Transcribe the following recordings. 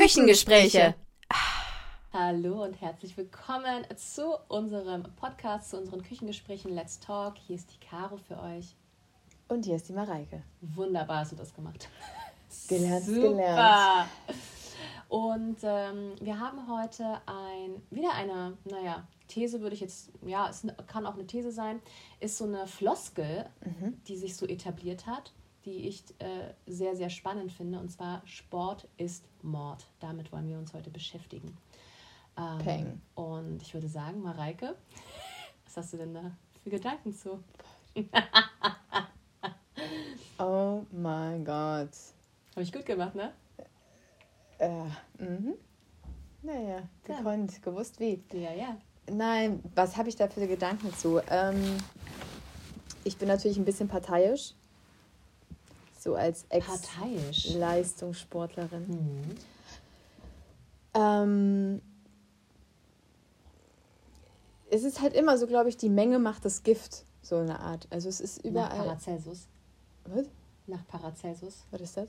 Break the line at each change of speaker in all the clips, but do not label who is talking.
Küchengespräche.
Hallo und herzlich willkommen zu unserem Podcast, zu unseren Küchengesprächen Let's Talk. Hier ist die Caro für euch.
Und hier ist die Mareike.
Wunderbar hast du das gemacht.
Gelernt,
Super.
gelernt.
Und ähm, wir haben heute ein, wieder eine, naja, These würde ich jetzt, ja, es kann auch eine These sein, ist so eine Floskel, die sich so etabliert hat, die ich äh, sehr, sehr spannend finde. Und zwar Sport ist Mord. Damit wollen wir uns heute beschäftigen. Ähm,
Peng.
Und ich würde sagen, Mareike, was hast du denn da für Gedanken zu?
Oh mein Gott.
Habe ich gut gemacht, ne?
Äh, mhm. Naja,
Ja.
gekonnt, gewusst wie.
Ja, ja.
Nein, was habe ich da für Gedanken zu? Ähm, ich bin natürlich ein bisschen parteiisch. So als. Ex-Leistungssportlerin.
Mhm.
Ähm, es ist halt immer so, glaube ich, die Menge macht das Gift. So eine Art. Also es ist
Nach
überall.
Paracelsus.
Was?
Nach Paracelsus.
Was ist das?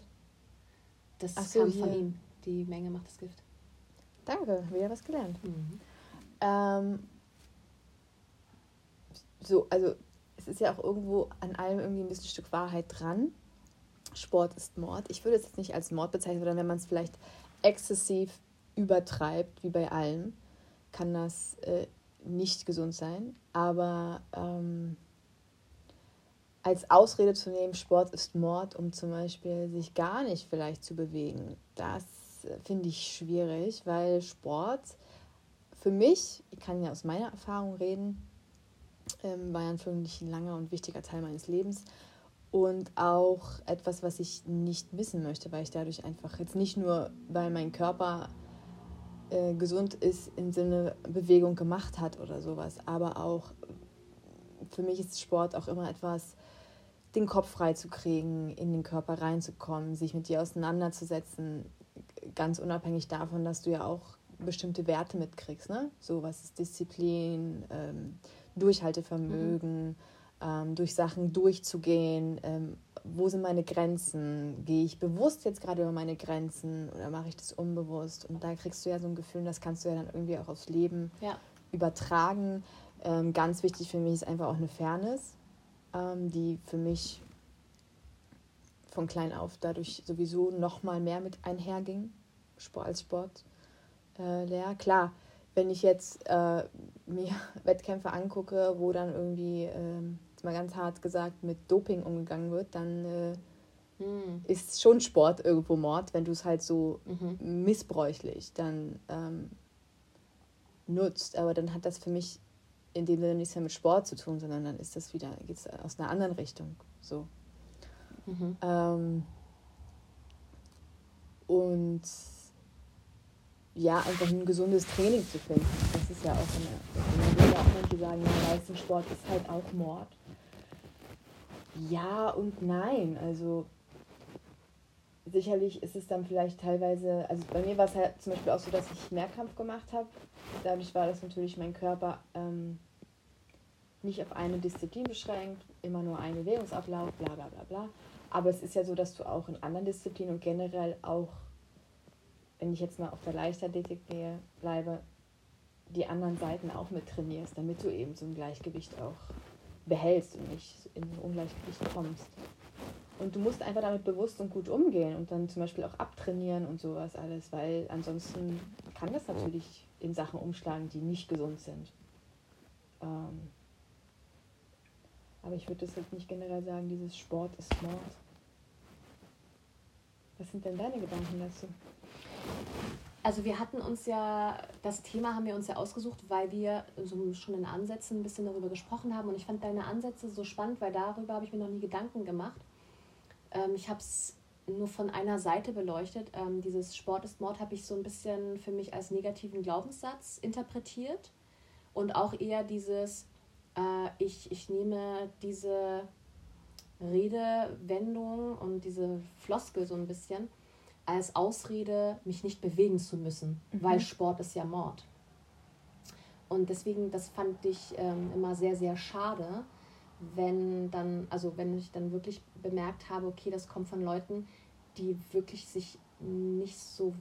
Das
Ach so,
kam von
hier.
ihm. Die Menge macht das Gift.
Danke, wieder was gelernt.
Mhm.
Ähm, so, also es ist ja auch irgendwo an allem irgendwie ein bisschen Stück Wahrheit dran. Sport ist Mord. Ich würde es jetzt nicht als Mord bezeichnen, sondern wenn man es vielleicht exzessiv übertreibt, wie bei allem, kann das äh, nicht gesund sein. Aber ähm, als Ausrede zu nehmen, Sport ist Mord, um zum Beispiel sich gar nicht vielleicht zu bewegen, das äh, finde ich schwierig, weil Sport für mich, ich kann ja aus meiner Erfahrung reden, ähm, war ja ein langer und wichtiger Teil meines Lebens und auch etwas, was ich nicht missen möchte, weil ich dadurch einfach jetzt nicht nur, weil mein Körper äh, gesund ist, im Sinne Bewegung gemacht hat oder sowas, aber auch für mich ist Sport auch immer etwas, den Kopf frei zu kriegen, in den Körper reinzukommen, sich mit dir auseinanderzusetzen, ganz unabhängig davon, dass du ja auch bestimmte Werte mitkriegst, ne? So was ist Disziplin, ähm, Durchhaltevermögen, ähm, durch Sachen durchzugehen, ähm, wo sind meine Grenzen, gehe ich bewusst jetzt gerade über meine Grenzen oder mache ich das unbewusst und da kriegst du ja so ein Gefühl, und das kannst du ja dann irgendwie auch aufs Leben
Ja.
übertragen. Ähm, ganz wichtig für mich ist einfach auch eine Fairness, ähm, die für mich von klein auf dadurch sowieso noch mal mehr mit einherging, Sport als Sport. Äh. Klar, wenn ich jetzt äh, mir Wettkämpfe angucke, wo dann irgendwie, ähm, jetzt mal ganz hart gesagt, mit Doping umgegangen wird, dann äh,
Mhm.
ist schon Sport irgendwo Mord, wenn du es halt so
Mhm.
missbräuchlich dann ähm, nutzt. Aber dann hat das für mich in dem Sinne nichts mehr mit Sport zu tun, sondern dann ist das wieder, geht es aus einer anderen Richtung. So.
Mhm.
Ähm, und ja, einfach ein gesundes Training zu finden. Das ist ja auch eine. Will ja auch manche sagen, ja, Leistungssport ist halt auch Mord. Ja und nein. Also sicherlich ist es dann vielleicht teilweise, also bei mir war es halt zum Beispiel auch so, dass ich Mehrkampf gemacht habe. Dadurch war das natürlich mein Körper ähm, nicht auf eine Disziplin beschränkt, immer nur ein Bewegungsablauf, bla bla bla bla. Aber es ist ja so, dass du auch in anderen Disziplinen und generell auch, wenn ich jetzt mal auf der Leichtathletik gehe, bleibe, die anderen Seiten auch mit trainierst, damit du eben so ein Gleichgewicht auch behältst und nicht in Ungleichgewicht kommst. Und du musst einfach damit bewusst und gut umgehen und dann zum Beispiel auch abtrainieren und sowas alles, weil ansonsten kann das natürlich in Sachen umschlagen, die nicht gesund sind. Ähm, aber ich würde das jetzt nicht generell sagen, dieses Sport ist Mord. Was sind denn deine Gedanken dazu?
Also wir hatten uns ja, das Thema haben wir uns ja ausgesucht, weil wir so schon in Ansätzen ein bisschen darüber gesprochen haben. Und ich fand deine Ansätze so spannend, weil darüber habe ich mir noch nie Gedanken gemacht. Ähm, ich habe es nur von einer Seite beleuchtet. Ähm, dieses Sport ist Mord habe ich so ein bisschen für mich als negativen Glaubenssatz interpretiert. Und auch eher dieses, äh, ich, ich nehme diese Redewendung und diese Floskel so ein bisschen als Ausrede, mich nicht bewegen zu müssen, weil Sport ist ja Mord. Und deswegen, das fand ich ähm, immer sehr, sehr schade, wenn dann, also wenn ich dann wirklich bemerkt habe, okay, das kommt von Leuten, die wirklich sich nicht so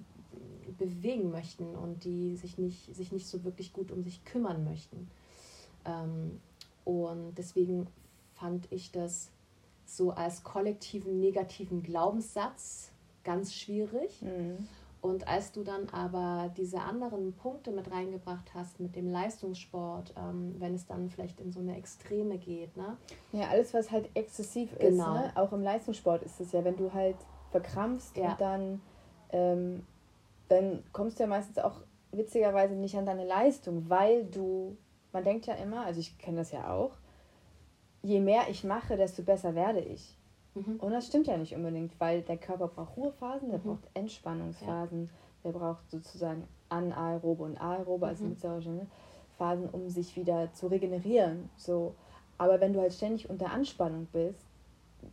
bewegen möchten und die sich nicht, sich nicht so wirklich gut um sich kümmern möchten. Ähm, und deswegen fand ich das so als kollektiven negativen Glaubenssatz ganz schwierig. Mhm. Und als du dann aber diese anderen Punkte mit reingebracht hast, mit dem Leistungssport, ähm, wenn es dann vielleicht in so eine Extreme geht, ne?
Ja, alles, was halt exzessiv genau. ist, ne? auch im Leistungssport ist es ja, wenn du halt verkrampfst ja. und dann, ähm, dann kommst du ja meistens auch witzigerweise nicht an deine Leistung, weil du, man denkt ja immer, also ich kenne das ja auch, je mehr ich mache, desto besser werde ich. Mhm. Und das stimmt ja nicht unbedingt, weil der Körper braucht Ruhephasen, der mhm. braucht Entspannungsphasen, ja. der braucht sozusagen anaerobe und aerobe, also mhm. mit Phasen, um sich wieder zu regenerieren. So. Aber wenn du halt ständig unter Anspannung bist,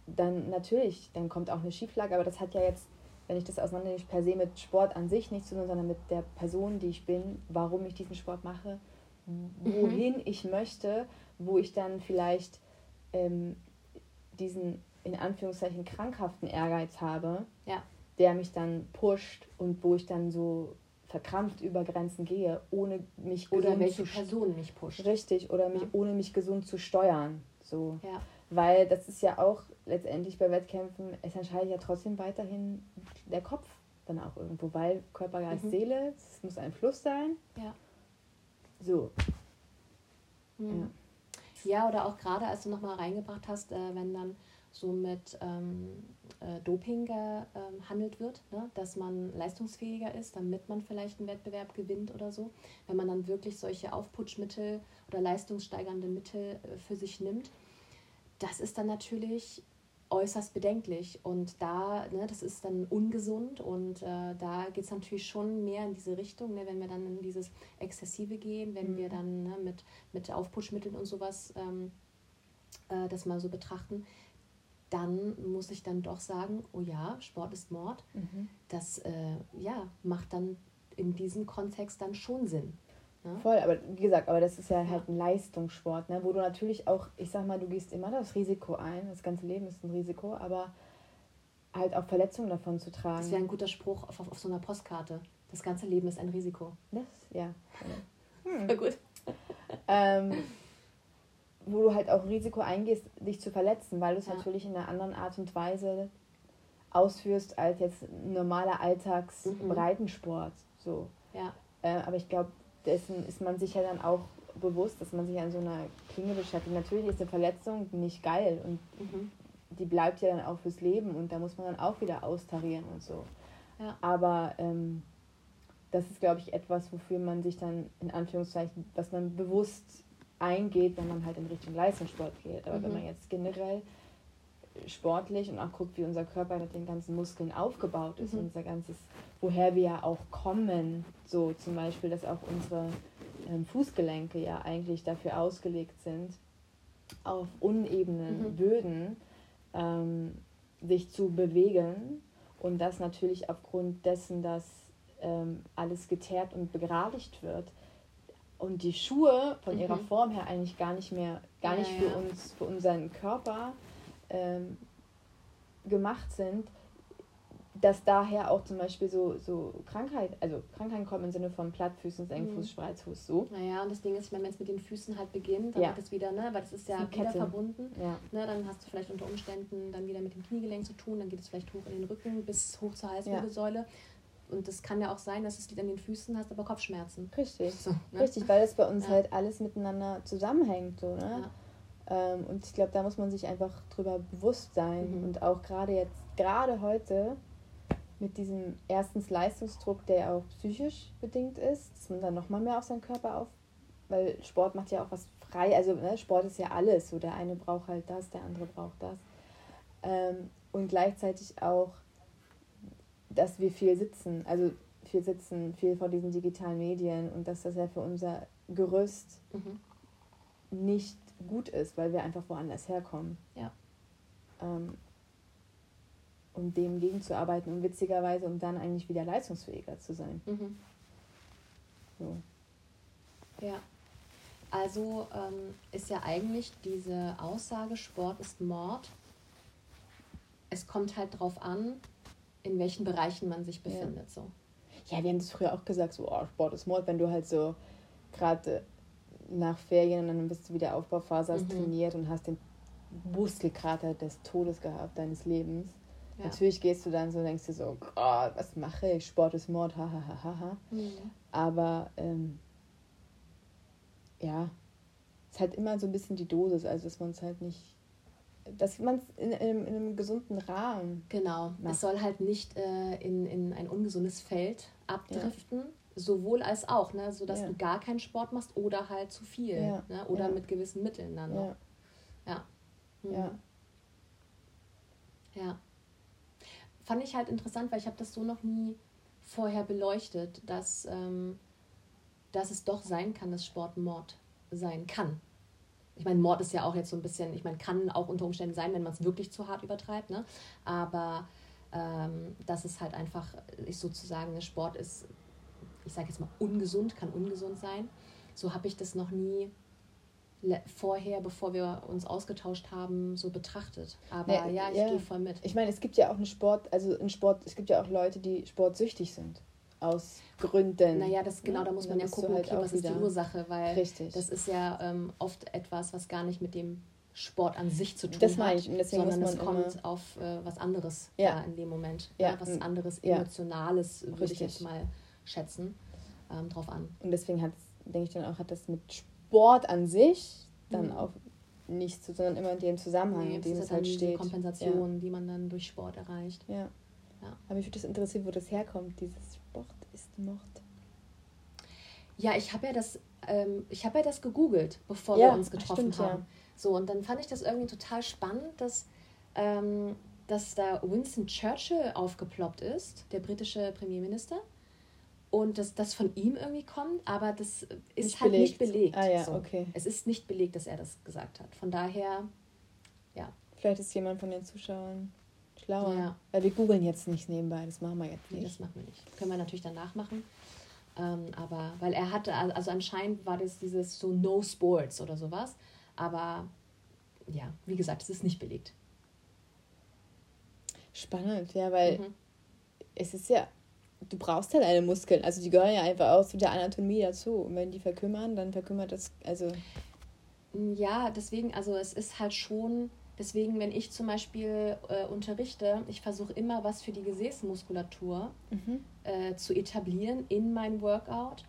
dann natürlich, dann kommt auch eine Schieflage, aber das hat ja jetzt, wenn ich das auseinandernehme, per se mit Sport an sich nichts zu tun, sondern mit der Person, die ich bin, warum ich diesen Sport mache, mhm. wohin ich möchte, wo ich dann vielleicht ähm, diesen in Anführungszeichen krankhaften Ehrgeiz habe, ja. der mich dann pusht und wo ich dann so verkrampft über Grenzen gehe, ohne mich
oder welche zu Person mich pusht.
Richtig, oder mich ja. ohne mich gesund zu steuern. So. Ja. Weil das ist ja auch letztendlich bei Wettkämpfen, es entscheidet ja trotzdem weiterhin der Kopf dann auch irgendwo, weil Körper, Geist, mhm. Seele, es muss ein Fluss sein. Ja. So.
Mhm. Ja. ja, oder auch gerade, als du nochmal reingebracht hast, äh, wenn dann so mit ähm, äh, Doping gehandelt ähm, wird, ne? dass man leistungsfähiger ist, damit man vielleicht einen Wettbewerb gewinnt oder so. Wenn man dann wirklich solche Aufputschmittel oder leistungssteigernde Mittel äh, für sich nimmt, das ist dann natürlich äußerst bedenklich und da, ne, das ist dann ungesund und äh, da geht es natürlich schon mehr in diese Richtung, ne, wenn wir dann in dieses Exzessive gehen, wenn mhm. wir dann ne, mit, mit Aufputschmitteln und sowas ähm, äh, das mal so betrachten, dann muss ich dann doch sagen, oh ja, Sport ist Mord. Mhm. Das äh, ja, macht dann in diesem Kontext dann schon Sinn.
Ne? Voll, aber wie gesagt, aber das ist ja, ja, halt ein Leistungssport, ne? wo du natürlich auch, ich sag mal, du gehst immer das Risiko ein, das ganze Leben ist ein Risiko, aber halt auch Verletzungen davon zu tragen.
Das wäre ein guter Spruch auf, auf, auf, so einer Postkarte. Das ganze Leben ist ein Risiko. Das, ja. Hm.
gut. ähm, wo du halt auch Risiko eingehst, dich zu verletzen, weil du es ja. natürlich in einer anderen Art und Weise ausführst als jetzt normaler Alltagsbreitensport. Mhm. So. Ja. Äh, aber ich glaube, dessen ist man sich ja dann auch bewusst, dass man sich an so einer Klinge beschäftigt. Natürlich ist eine Verletzung nicht geil und mhm. die bleibt ja dann auch fürs Leben und da muss man dann auch wieder austarieren und so. Ja. Aber ähm, das ist, glaube ich, etwas, wofür man sich dann in Anführungszeichen, was man bewusst eingeht, wenn man halt in Richtung Leistungssport geht. Aber mhm. wenn man jetzt generell sportlich und auch guckt, wie unser Körper mit den ganzen Muskeln aufgebaut ist, mhm. unser ganzes, woher wir ja auch kommen, so zum Beispiel, dass auch unsere ähm, Fußgelenke ja eigentlich dafür ausgelegt sind, auf unebenen mhm. Böden ähm, sich zu bewegen und das natürlich aufgrund dessen, dass ähm, alles geteert und begradigt wird, und die Schuhe von mhm. ihrer Form her eigentlich gar nicht mehr, gar ja, nicht für ja. uns, für unseren Körper ähm, gemacht sind, dass daher auch zum Beispiel so, so Krankheit, also Krankheiten kommen im Sinne von Plattfüßen, Engfuß, mhm. Spreizfuß, so.
Naja, und das Ding ist, ich meine, wenn es mit den Füßen halt beginnt, dann ja. wird es wieder, ne, weil das ist ja wieder verbunden. Ja. Ne, dann hast du vielleicht unter Umständen dann wieder mit dem Kniegelenk zu tun, dann geht es vielleicht hoch in den Rücken bis hoch zur Halswirbelsäule. Ja. Und es kann ja auch sein, dass es liegt an den Füßen, hast aber Kopfschmerzen.
Richtig. So, ne? Richtig, weil das bei uns ja. halt alles miteinander zusammenhängt. So, ne? Ja. Ähm, und ich glaube, da muss man sich einfach drüber bewusst sein. Mhm. Und auch gerade jetzt, gerade heute, mit diesem erstens Leistungsdruck, der auch psychisch bedingt ist, dass man dann nochmal mehr auf seinen Körper auf, weil Sport macht ja auch was frei, also ne, Sport ist ja alles, so der eine braucht halt das, der andere braucht das. Ähm, und gleichzeitig auch dass wir viel sitzen, also viel sitzen, viel vor diesen digitalen Medien und dass das ja für unser Gerüst mhm. nicht gut ist, weil wir einfach woanders herkommen. Ja. Ähm, um dem gegenzuarbeiten und witzigerweise, um dann eigentlich wieder leistungsfähiger zu sein. Mhm.
So. Ja. Also ähm, ist ja eigentlich diese Aussage, Sport ist Mord. Es kommt halt drauf an, in welchen Bereichen man sich befindet. Ja. So.
Ja, wir haben das früher auch gesagt, so, oh, Sport ist Mord, wenn du halt so gerade nach Ferien und dann bist du wieder Aufbauphase, hast mhm. trainiert und hast den Muskelkrater des Todes gehabt, deines Lebens. Ja. Natürlich gehst du dann so und denkst dir so, Gott, was mache ich? Sport ist Mord, hahaha. Ha, ha, ha. mhm. Aber ähm, ja, es ist halt immer so ein bisschen die Dosis, also dass man es halt nicht, dass man es in, in, in, einem gesunden Rahmen.
Genau, macht. es soll halt nicht äh, in, in ein ungesundes Feld abdriften. Ja. Sowohl als auch, ne? sodass ja. du gar keinen Sport machst oder halt zu viel. Ja. Ne? Oder mit gewissen Mitteln dann noch. Ja. Mhm. Ja. Ja. Fand ich halt interessant, weil ich habe das so noch nie vorher beleuchtet, dass, ähm, dass es doch sein kann, dass Sport Mord sein kann. Ich meine, Mord ist ja auch jetzt so ein bisschen, ich meine, kann auch unter Umständen sein, wenn man es wirklich zu hart übertreibt, ne? Aber ähm, dass es halt einfach ich sozusagen, ne, Sport ist, ich sage jetzt mal, ungesund, kann ungesund sein. So habe ich das noch nie vorher, bevor wir uns ausgetauscht haben, so betrachtet. Aber ja, ja ich ja. gehe
voll mit. Ich meine, es gibt ja auch eine Sport, also in Sport, es gibt ja auch Leute, die sportsüchtig sind. Aus Gründen.
Naja, das genau, da muss man ja gucken, halt okay, was ist die Ursache, weil Richtig. das ist ja ähm, oft etwas, was gar nicht mit dem Sport an sich zu tun das hat, ich. Und deswegen sondern es kommt auf äh, was anderes ja. in dem Moment. Ja. ja was anderes Emotionales, würde ich jetzt mal schätzen, ähm, drauf an.
Und deswegen hat denke ich dann auch, hat das mit Sport an sich dann mhm. auch nicht zu, sondern immer in dem Zusammenhang, nee, in dem es halt
steht. Kompensation, ja. die man dann durch Sport erreicht.
Ja. Ja. Aber mich würde das interessieren, wo das herkommt, dieses Sport ist Mord.
Ja, ich habe ja das, ähm, ich habe ja das gegoogelt, bevor ja, wir uns getroffen stimmt, haben. Ja. So, und dann fand ich das irgendwie total spannend, dass, ähm, dass da Winston Churchill aufgeploppt ist, der britische Premierminister und dass das von ihm irgendwie kommt, aber das ist nicht halt belegt. nicht belegt. Ah ja, so. okay. Es ist nicht belegt, dass er das gesagt hat. Von daher, ja.
Vielleicht ist jemand von den Zuschauern schlauer. Ja. Weil wir googeln jetzt nicht nebenbei, das machen wir jetzt
nicht. Nee, das machen wir nicht. Können wir natürlich danach machen. Ähm, aber, weil er hatte, also anscheinend war das dieses so No Sports oder sowas. Aber ja, wie gesagt, es ist nicht belegt.
Spannend, ja, weil mhm. es ist ja du brauchst halt eine Muskeln. Also die gehören ja einfach auch zu der Anatomie dazu. Und wenn die verkümmern, dann verkümmert das, also.
Ja, deswegen, also es ist halt schon, deswegen, wenn ich zum Beispiel äh, unterrichte, ich versuche immer was für die Gesäßmuskulatur mhm. äh, zu etablieren in meinem Workout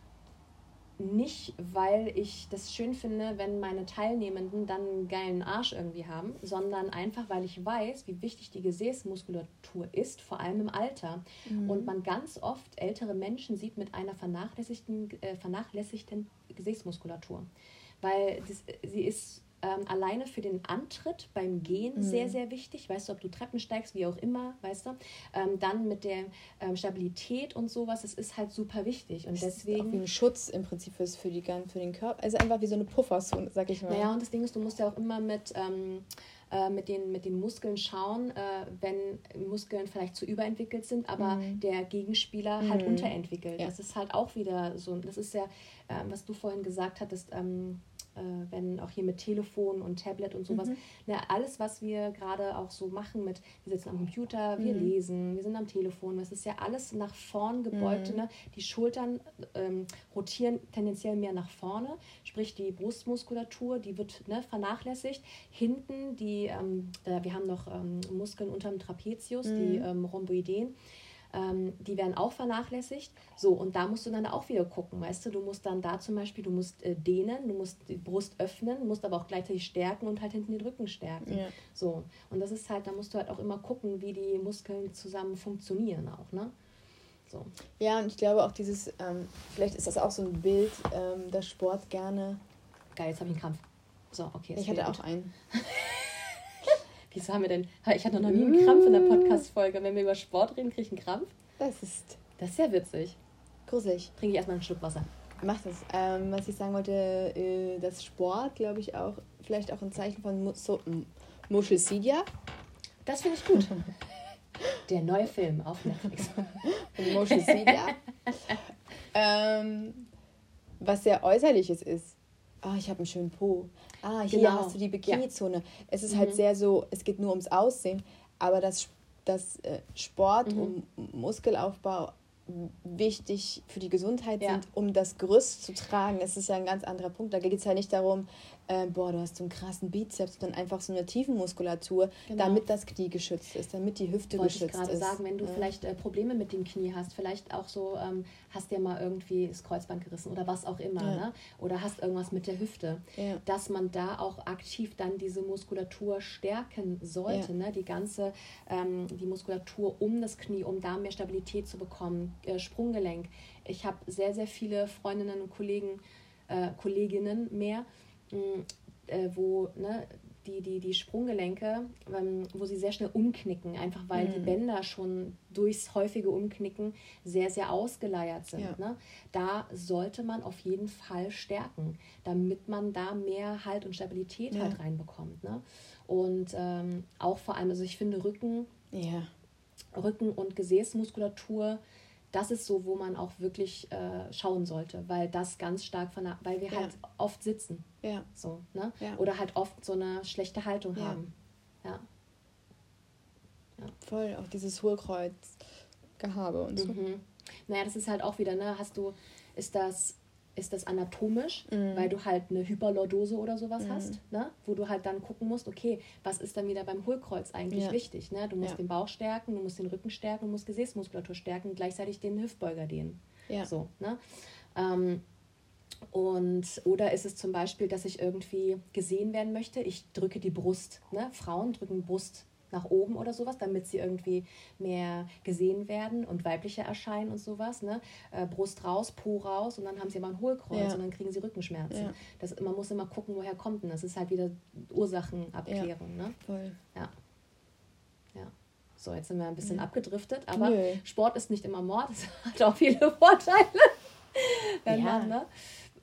nicht, weil ich das schön finde, wenn meine Teilnehmenden dann einen geilen Arsch irgendwie haben, sondern einfach, weil ich weiß, wie wichtig die Gesäßmuskulatur ist, vor allem im Alter. Mhm. Und man ganz oft ältere Menschen sieht mit einer vernachlässigten, äh, vernachlässigten Gesäßmuskulatur. Weil das, sie ist ähm, alleine für den Antritt beim Gehen mhm. sehr, sehr wichtig. Weißt du, ob du Treppen steigst, wie auch immer, weißt du. Ähm, dann mit der ähm, Stabilität und sowas, das ist halt super wichtig. Und das deswegen.
Ist auch wie ein Schutz im Prinzip ist für, die, für den Körper. Also einfach wie so eine Pufferzone, sag ich mal.
Naja, und das Ding ist, du musst ja auch immer mit. Ähm, äh, mit, den, mit den Muskeln schauen, äh, wenn Muskeln vielleicht zu überentwickelt sind, aber mhm. der Gegenspieler halt mhm. unterentwickelt. Ja. Das ist halt auch wieder so, das ist ja, äh, was du vorhin gesagt hattest, ähm, äh, wenn auch hier mit Telefon und Tablet und sowas, mhm. Na, alles, was wir gerade auch so machen mit, wir sitzen am Computer, wir mhm. lesen, wir sind am Telefon, das ist ja alles nach vorn gebeugt. Mhm. Ne? Die Schultern ähm, rotieren tendenziell mehr nach vorne, sprich die Brustmuskulatur, die wird ne, vernachlässigt. Hinten, die, ähm, wir haben noch ähm, Muskeln unterm Trapezius, die mhm. ähm, Rhomboideen ähm, die werden auch vernachlässigt. So, und da musst du dann auch wieder gucken, weißt du, du musst dann da zum Beispiel, du musst äh, dehnen, du musst die Brust öffnen, musst aber auch gleichzeitig stärken und halt hinten den Rücken stärken. Ja. So, und das ist halt, da musst du halt auch immer gucken, wie die Muskeln zusammen funktionieren auch, ne? So.
Ja, und ich glaube auch dieses, ähm, vielleicht ist das auch so ein Bild, ähm, dass Sport gerne.
Geil, jetzt habe ich einen Krampf. So, okay.
Ich hatte auch einen.
Wieso haben wir denn. Ich hatte noch nie einen Krampf in der Podcast-Folge. Wenn wir über Sport reden, kriege ich einen Krampf.
Das ist.
Das ist sehr witzig.
Gruselig.
Trinke ich erstmal einen Schluck Wasser.
Mach das. Ähm, was ich sagen wollte, äh, das Sport, glaube ich, auch vielleicht auch ein Zeichen von Mu so, Muschelsidia.
Das finde ich gut. Der neue Film auf Netflix. Muschelsidia.
ähm, was sehr äußerliches ist. Ah, ich habe einen schönen Po ah, hier genau. hast du die Bikini-Zone. Ja. Es ist halt mhm. halt sehr so, es geht nur ums Aussehen, aber das, das äh, Sport mhm. und Muskelaufbau wichtig für die Gesundheit ja. sind, um das Gerüst zu tragen. Das ist ja ein ganz anderer Punkt. Da geht es ja nicht darum, äh, boah, du hast so einen krassen Bizeps, sondern einfach so eine Tiefenmuskulatur, genau. damit das Knie geschützt ist, damit die Hüfte Wollte geschützt ich gerade
sagen, wenn du ja. vielleicht äh, Probleme mit dem Knie hast, vielleicht auch so, ähm, hast dir mal irgendwie das Kreuzband gerissen oder was auch immer, ja. ne? oder hast irgendwas mit der Hüfte, ja. dass man da auch aktiv dann diese Muskulatur stärken sollte, ne? die ganze, ähm, die Muskulatur um das Knie, um da mehr Stabilität zu bekommen, äh, Sprunggelenk. Ich habe sehr, sehr viele Freundinnen und Kollegen, äh, Kolleginnen mehr, äh, wo ne, die, die, die Sprunggelenke, ähm, wo sie sehr schnell umknicken, einfach weil mhm. die Bänder schon durchs häufige Umknicken sehr, sehr ausgeleiert sind. Ja. Ne? Da sollte man auf jeden Fall stärken, damit man da mehr Halt und Stabilität ja. halt reinbekommt. Ne? Und ähm, auch vor allem, also ich finde Rücken, ja. Rücken und Gesäßmuskulatur das ist so, wo man auch wirklich äh, schauen sollte, weil das ganz stark von der, weil wir halt oft sitzen. Ja. So, ne? Ja. Oder halt oft so eine schlechte Haltung ja. haben. Ja.
ja. Voll, auch dieses Hohlkreuzgehabe und so.
Mhm. Naja, das ist halt auch wieder, ne, hast du, ist das ist das anatomisch, mhm. weil du halt eine Hyperlordose oder sowas mhm. hast, ne? wo du halt dann gucken musst, okay, was ist dann wieder beim Hohlkreuz eigentlich ja. wichtig? Ne? Du musst ja. den Bauch stärken, du musst den Rücken stärken, du musst Gesäßmuskulatur stärken, gleichzeitig den Hüftbeuger dehnen. Ja. So, ne? Ähm, und oder ist es zum Beispiel, dass ich irgendwie gesehen werden möchte, ich drücke die Brust. Ne? Frauen drücken Brust nach oben oder sowas, damit sie irgendwie mehr gesehen werden und weiblicher erscheinen und sowas. Ne? Äh, Brust raus, Po raus und dann haben sie aber ein Hohlkreuz ja. und dann kriegen sie Rückenschmerzen. Ja. Das, man muss immer gucken, woher kommt denn das? ist halt wieder Ursachenabklärung. Ja. Ne? Voll. Ja. ja. So, jetzt sind wir ein bisschen ja. abgedriftet, aber Nö. Sport ist nicht immer Mord, es hat auch viele Vorteile. wenn man, ne?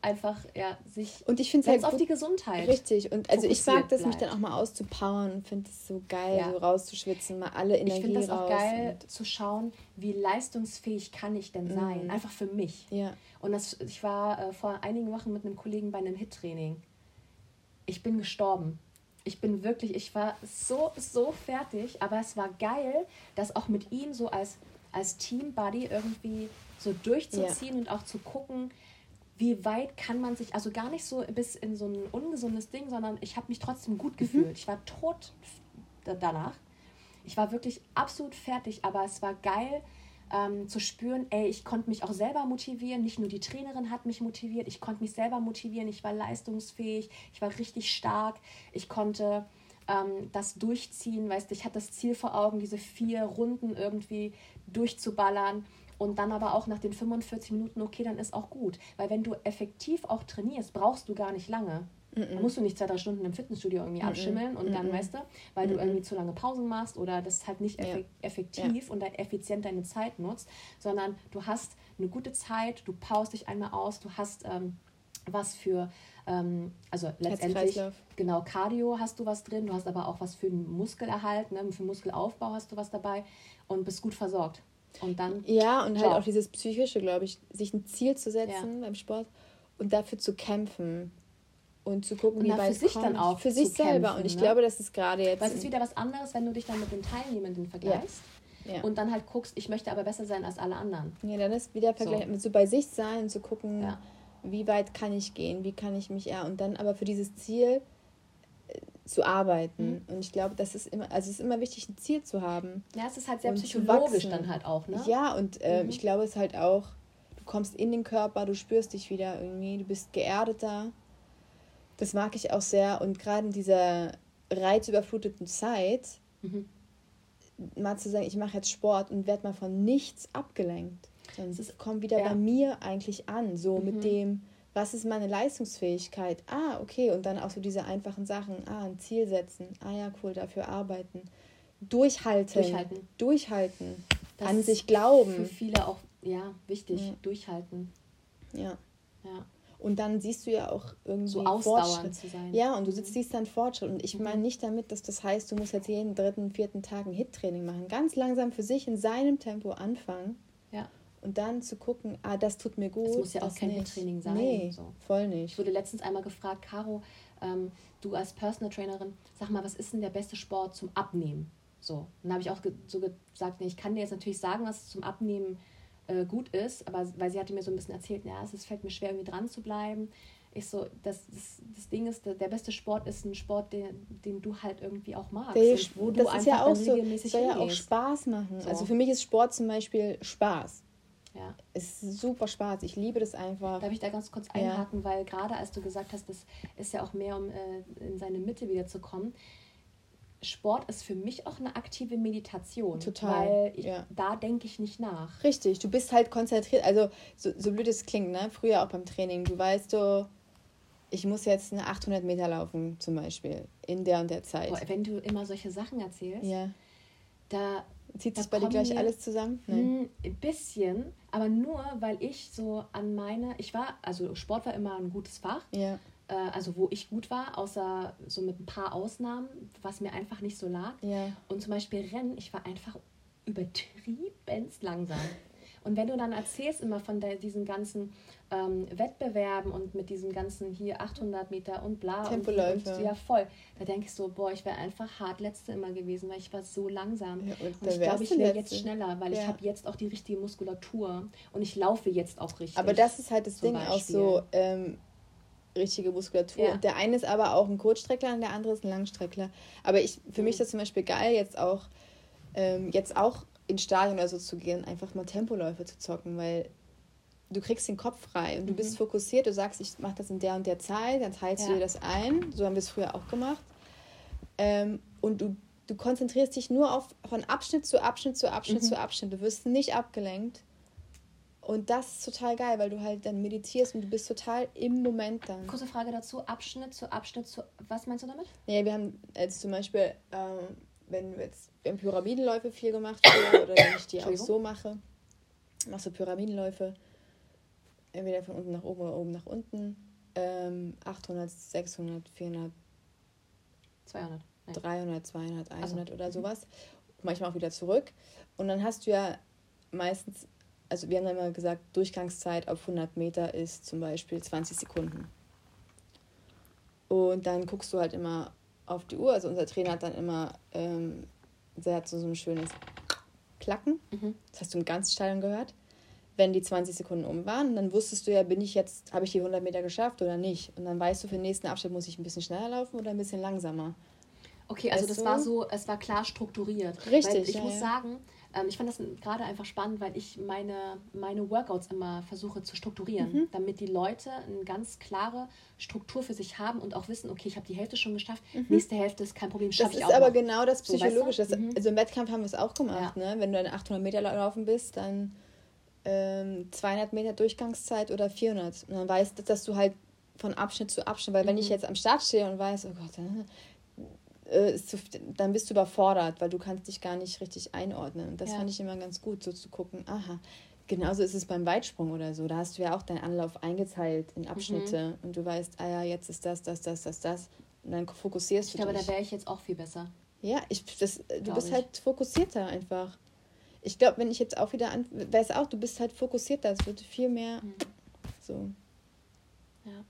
Einfach ja, sich
und ich finde halt auf die Gesundheit. Richtig. Und also ich mag das, mich dann auch mal auszupowern finde es so geil, ja. so rauszuschwitzen, mal alle Energie Ich finde
es auch geil zu schauen, wie leistungsfähig kann ich denn sein, mhm. einfach für mich. Ja. Und das, ich war äh, vor einigen Wochen mit einem Kollegen bei einem Hit-Training. Ich bin gestorben. Ich bin wirklich, ich war so, so fertig, aber es war geil, das auch mit ihm so als, als Team-Buddy irgendwie so durchzuziehen ja. und auch zu gucken, wie weit kann man sich, also gar nicht so bis in so ein ungesundes Ding, sondern ich habe mich trotzdem gut mhm. gefühlt. Mhm. Ich war tot danach. Ich war wirklich absolut fertig, aber es war geil ähm, zu spüren, ey, ich konnte mich auch selber motivieren. Nicht nur die Trainerin hat mich motiviert, ich konnte mich selber motivieren. Ich war leistungsfähig, ich war richtig stark. Ich konnte ähm, das durchziehen, weißt du, ich hatte das Ziel vor Augen, diese vier Runden irgendwie durchzuballern und dann aber auch nach den 45 Minuten, okay, dann ist auch gut. Weil wenn du effektiv auch trainierst, brauchst du gar nicht lange. Dann musst du nicht zwei, drei Stunden im Fitnessstudio irgendwie mm abschimmeln und dann, weißt du, weil du irgendwie zu lange Pausen machst oder das halt nicht eff effektiv ja. und dann effizient deine Zeit nutzt, sondern du hast eine gute Zeit, du paust dich einmal aus, du hast ähm, was für, ähm, also letztendlich, genau, Cardio hast du was drin, du hast aber auch was für den Muskelerhalt, ne, für Muskelaufbau hast du was dabei und bist gut versorgt. Und dann.
Ja, und halt auch dieses Psychische, glaube ich, sich ein Ziel zu setzen ja. beim Sport und dafür zu kämpfen. Und zu gucken, und wie weit für sich kommt. dann auch. Für sich selber. Kämpfen, und ich ne? glaube, das ist gerade jetzt.
Weil es ist wieder was anderes, wenn du dich dann mit den Teilnehmenden vergleichst. Ja. Und dann halt guckst, ich möchte aber besser sein als alle anderen.
Ja, dann ist wieder Vergleich so. so bei sich sein und zu gucken, ja. wie weit kann ich gehen, wie kann ich mich, ja, und dann aber für dieses Ziel zu arbeiten. Mhm. Und ich glaube, das ist immer, also es ist immer wichtig, ein Ziel zu haben. Ja, es ist halt sehr psychologisch dann halt auch, ne? Ja, und äh, mhm. ich glaube, es ist halt auch, du kommst in den Körper, du spürst dich wieder irgendwie, du bist geerdeter. Das mag ich auch sehr. Und gerade in dieser reizüberfluteten Zeit, mhm. mal zu sagen, ich mache jetzt Sport und werde mal von nichts abgelenkt. Es kommt wieder ja. bei mir eigentlich an, so mit mhm. dem, was ist meine Leistungsfähigkeit? Ah, okay, und dann auch so diese einfachen Sachen. Ah, ein Ziel setzen. Ah ja, cool, dafür arbeiten. Durchhalten. Durchhalten. Durchhalten. Das An sich glauben.
Für viele auch, ja, wichtig. Ja. Durchhalten. Ja.
Ja. Und dann siehst du ja auch irgendwie so ausdauernd zu sein. Ja, und du mhm. siehst dann Fortschritt. Und ich meine nicht damit, dass das heißt, du musst jetzt jeden dritten, vierten Tag ein Hit-Training machen. Ganz langsam für sich in seinem Tempo anfangen. Und dann zu gucken, ah, das tut mir gut. Das muss ja auch kein Training
sein. Nee, so. voll nicht. Ich wurde letztens einmal gefragt, Caro, ähm, du als Personal Trainerin, sag mal, was ist denn der beste Sport zum Abnehmen? So, und dann habe ich auch ge so gesagt, nee, ich kann dir jetzt natürlich sagen, was zum Abnehmen äh, gut ist, aber weil sie hatte mir so ein bisschen erzählt, ja, es fällt mir schwer, irgendwie dran zu bleiben. Ich so, das, das, das Ding ist, der beste Sport ist ein Sport, den, den du halt irgendwie auch magst. Der, wo
das ist ja auch so, soll ja auch Spaß machen. So. Also für mich ist Sport zum Beispiel Spaß. Ja. Es ist super Spaß. Ich liebe das einfach.
Darf ich da ganz kurz einhaken, ja. weil gerade als du gesagt hast, das ist ja auch mehr, um äh, in seine Mitte wieder zu kommen. Sport ist für mich auch eine aktive Meditation. Total. Weil ich, ja. da denke ich nicht nach.
Richtig, du bist halt konzentriert. Also, so, so blöd es klingt, ne? Früher auch beim Training. Du weißt, du, ich muss jetzt eine 800 Meter laufen, zum Beispiel, in der und der Zeit.
Boah, wenn du immer solche Sachen erzählst, ja. da.
Zieht sich bei dir gleich alles zusammen?
Nein. Ein bisschen, aber nur, weil ich so an meine. Ich war, also Sport war immer ein gutes Fach. Ja. Äh, also wo ich gut war, außer so mit ein paar Ausnahmen, was mir einfach nicht so lag. Ja. Und zum Beispiel Rennen, ich war einfach übertriebenst langsam. Und wenn du dann erzählst immer von der, diesen ganzen ähm, Wettbewerben und mit diesem ganzen hier 800 Meter und bla. Tempoläufe. Und, und, ja, voll. Da denke ich so, boah, ich wäre einfach hart Letzte immer gewesen, weil ich war so langsam. Ja, und, und ich glaube, ich wäre jetzt schneller, weil ja. ich habe jetzt auch die richtige Muskulatur und ich laufe jetzt auch richtig.
Aber das ist halt das Ding Beispiel. auch so, ähm, richtige Muskulatur. Ja. Und der eine ist aber auch ein Kurzstreckler und der andere ist ein Langstreckler. Aber ich, für mhm. mich ist das zum Beispiel geil, jetzt auch, ähm, jetzt auch ins Stadion oder so zu gehen, einfach mal Tempoläufe zu zocken, weil du kriegst den Kopf frei und du bist mhm. fokussiert, du sagst, ich mache das in der und der Zeit, dann teilst ja. du dir das ein, so haben wir es früher auch gemacht. Ähm, und du, du konzentrierst dich nur auf von Abschnitt zu Abschnitt zu Abschnitt mhm. zu Abschnitt. Du wirst nicht abgelenkt. Und das ist total geil, weil du halt dann meditierst und du bist total im Moment dann.
Kurze Frage dazu, Abschnitt zu Abschnitt zu. Was meinst du damit?
Ja, wir haben jetzt zum Beispiel, ähm, wenn jetzt haben Pyramidenläufe viel gemacht früher, oder wenn ich die auch so mache, machst du Pyramidenläufe, entweder von unten nach oben oder oben nach unten. Ähm, 800, 600, 400, 200, nein. 300, 200, 100 also, oder mhm. sowas. Manchmal auch wieder zurück. Und dann hast du ja meistens, also wir haben dann immer gesagt, Durchgangszeit auf 100 Meter ist zum Beispiel 20 Sekunden. Und dann guckst du halt immer auf die Uhr. Also unser Trainer hat dann immer, ähm, der hat so, so ein schönes Klacken. Mhm. Das hast du im ganzen Stadion gehört wenn die 20 Sekunden um waren, dann wusstest du ja, bin ich jetzt, habe ich die 100 Meter geschafft oder nicht. Und dann weißt du, für den nächsten Abschnitt muss ich ein bisschen schneller laufen oder ein bisschen langsamer.
Okay, also weißt das du? war so, es war klar strukturiert. Richtig. Weil ich ja, muss sagen, ähm, ich fand das gerade einfach spannend, weil ich meine, meine Workouts immer versuche zu strukturieren, mhm. damit die Leute eine ganz klare Struktur für sich haben und auch wissen, okay, ich habe die Hälfte schon geschafft, mhm. nächste Hälfte ist kein Problem, schaffe ich auch. Das ist aber noch. genau
das Psychologische. So, weißt du? mhm. Also im Wettkampf haben wir es auch gemacht, ja. ne? Wenn du eine 800 Meter laufen bist, dann ähm, 200 Meter Durchgangszeit oder 400. Und dann weißt du, dass du halt von Abschnitt zu Abschnitt, weil wenn ich mhm. jetzt am Start stehe und weiß, oh Gott, äh, zu, dann bist du überfordert, weil du kannst dich gar nicht richtig einordnen. Und das ja. fand ich immer ganz gut, so zu gucken, aha, genauso ist es beim Weitsprung oder so. Da hast du ja auch deinen Anlauf eingeteilt in Abschnitte mhm. und du weißt, ah ja, jetzt ist das, das, das, das, das. Und dann fokussierst
ich du dich. Ich glaube, da wäre ich jetzt auch viel besser.
Ja, ich, das, du bist ich. halt fokussierter einfach ich glaube, wenn ich jetzt auch wieder an, weiß auch, du bist halt fokussierter, es wird viel mehr mhm. so. Ja.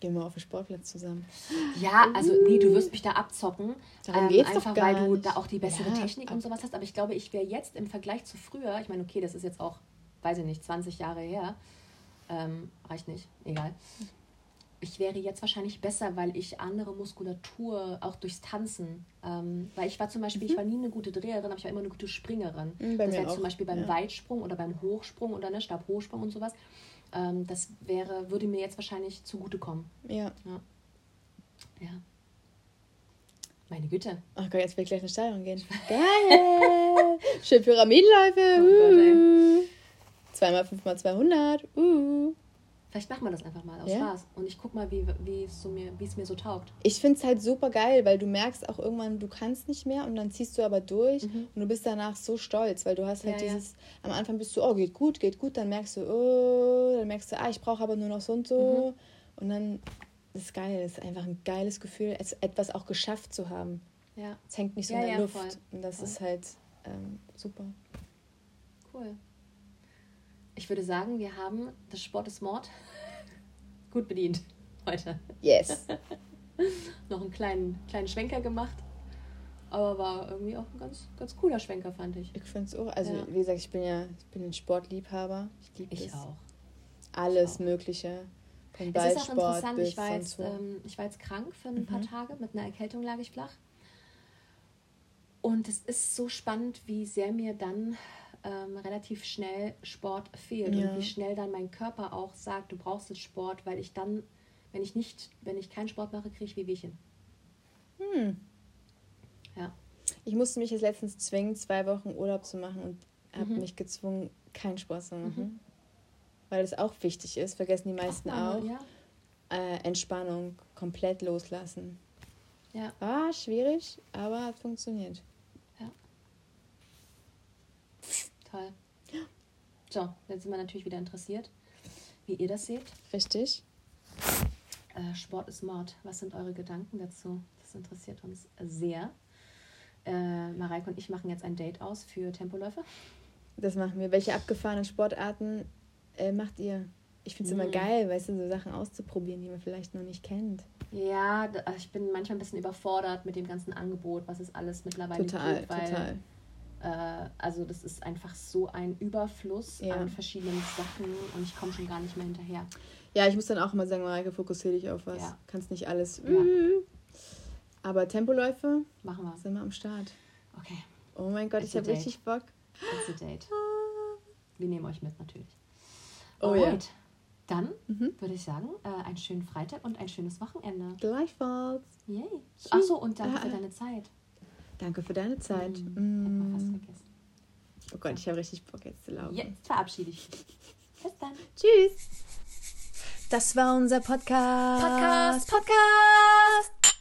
Gehen wir auf den Sportplatz zusammen.
Ja, also nee, du wirst mich da abzocken. Darum ähm, geht's einfach, doch gar weil du da auch die bessere ja, Technik und sowas hast. Aber ich glaube, ich wäre jetzt im Vergleich zu früher, ich meine, okay, das ist jetzt auch, weiß ich nicht, 20 Jahre her. Ähm, reicht nicht, egal ich wäre jetzt wahrscheinlich besser, weil ich andere Muskulatur auch durchs Tanzen, ähm, weil ich war zum Beispiel, mhm. ich war nie eine gute Dreherin, aber ich war immer eine gute Springerin. Mhm, das heißt zum Beispiel beim ja. Weitsprung oder beim Hochsprung oder ne, Stabhochsprung und sowas. Ähm, das wäre, würde mir jetzt wahrscheinlich zugutekommen. Ja. ja. Ja. Meine Güte.
Ach Gott, jetzt will ich gleich in Stadion gehen. Geil! Schön Pyramidenläufe. Uh. Gott, Zweimal fünfmal 200. Uh.
Vielleicht machen wir das einfach mal aus ja. Spaß. Und ich guck mal, wie, es so mir, mir so taugt.
Ich finde es halt super geil, weil du merkst auch irgendwann, du kannst nicht mehr und dann ziehst du aber durch mhm. und du bist danach so stolz, weil du hast halt ja, dieses, ja. am Anfang bist du, oh, geht gut, geht gut, dann merkst du, oh, dann merkst du, ah, ich brauche aber nur noch so und so. Mhm. Und dann das ist geil, es ist einfach ein geiles Gefühl, etwas auch geschafft zu haben. Ja. Es hängt nicht so in der Luft. Voll. Und das voll. ist halt ähm, super.
Cool. Ich würde sagen, wir haben das Sport ist Mord gut bedient heute. Yes. Noch einen kleinen, kleinen Schwenker gemacht. Aber war irgendwie auch ein ganz, ganz cooler Schwenker, fand ich.
Ich finde es auch. Also,
Ja.
wie gesagt, ich bin ja ich bin ein Sportliebhaber. Ich liebe
Ich
das.
auch.
Alles
Ich auch.
Mögliche. Von
Es ist auch interessant, ich war, jetzt, ähm, ich war jetzt krank für ein paar
Mhm.
Tage, mit einer Erkältung lag ich flach. Und es ist so spannend, wie sehr mir dann ähm, relativ schnell Sport fehlt
Ja.
und wie schnell dann mein Körper auch sagt, du brauchst jetzt Sport, weil ich dann, wenn ich nicht, wenn ich keinen Sport mache, kriege ich Wehwehchen.
Hm.
Ja.
Ich musste mich jetzt letztens zwingen, zwei Wochen Urlaub zu machen und habe
Mhm.
mich gezwungen, keinen Sport zu machen. Weil es auch wichtig ist, vergessen die meisten auch.
Ja.
Äh, Entspannung, komplett loslassen.
Ja.
War schwierig, aber hat funktioniert.
Toll. So, jetzt sind wir natürlich wieder interessiert, wie ihr das seht.
Richtig?
Äh, Sport ist Mord. Was sind eure Gedanken dazu? Das interessiert uns sehr. Äh, Mareike und ich machen jetzt ein Date aus für Tempoläufe.
Das machen wir. Welche abgefahrenen Sportarten äh, macht ihr? Ich finde es immer
Mhm.
geil, weißt du, so Sachen auszuprobieren, die man vielleicht noch nicht kennt.
Ja, d- ich bin manchmal ein bisschen überfordert mit dem ganzen Angebot, was es alles mittlerweile
Total,
gibt. Weil,
total.
Äh, also das ist einfach so ein Überfluss
Ja.
an verschiedenen Sachen und ich komme schon gar nicht mehr hinterher.
Ja, ich muss dann auch immer sagen, Mareike, fokussiere dich auf was.
Ja.
Kannst nicht alles.
Ja.
Aber Tempoläufe
Machen wir.
sind wir am Start.
Okay,
Oh mein Gott,
It's
ich habe richtig Bock.
that's a date. Wir nehmen euch mit natürlich.
Oh ja.
Alright. Dann
Mhm.
würde ich sagen, äh, einen schönen Freitag und ein schönes Wochenende.
Gleichfalls.
Yay.
Tschüss.
Ach so, und danke
Ah,
für
ah.
deine Zeit.
Danke für deine Zeit.
Mm, wir fast
Mm.
vergessen.
Oh Gott, ich habe richtig Bock jetzt zu laufen.
Jetzt verabschiede ich dich. Bis dann.
Tschüss. Das war unser Podcast.
Podcast, Podcast.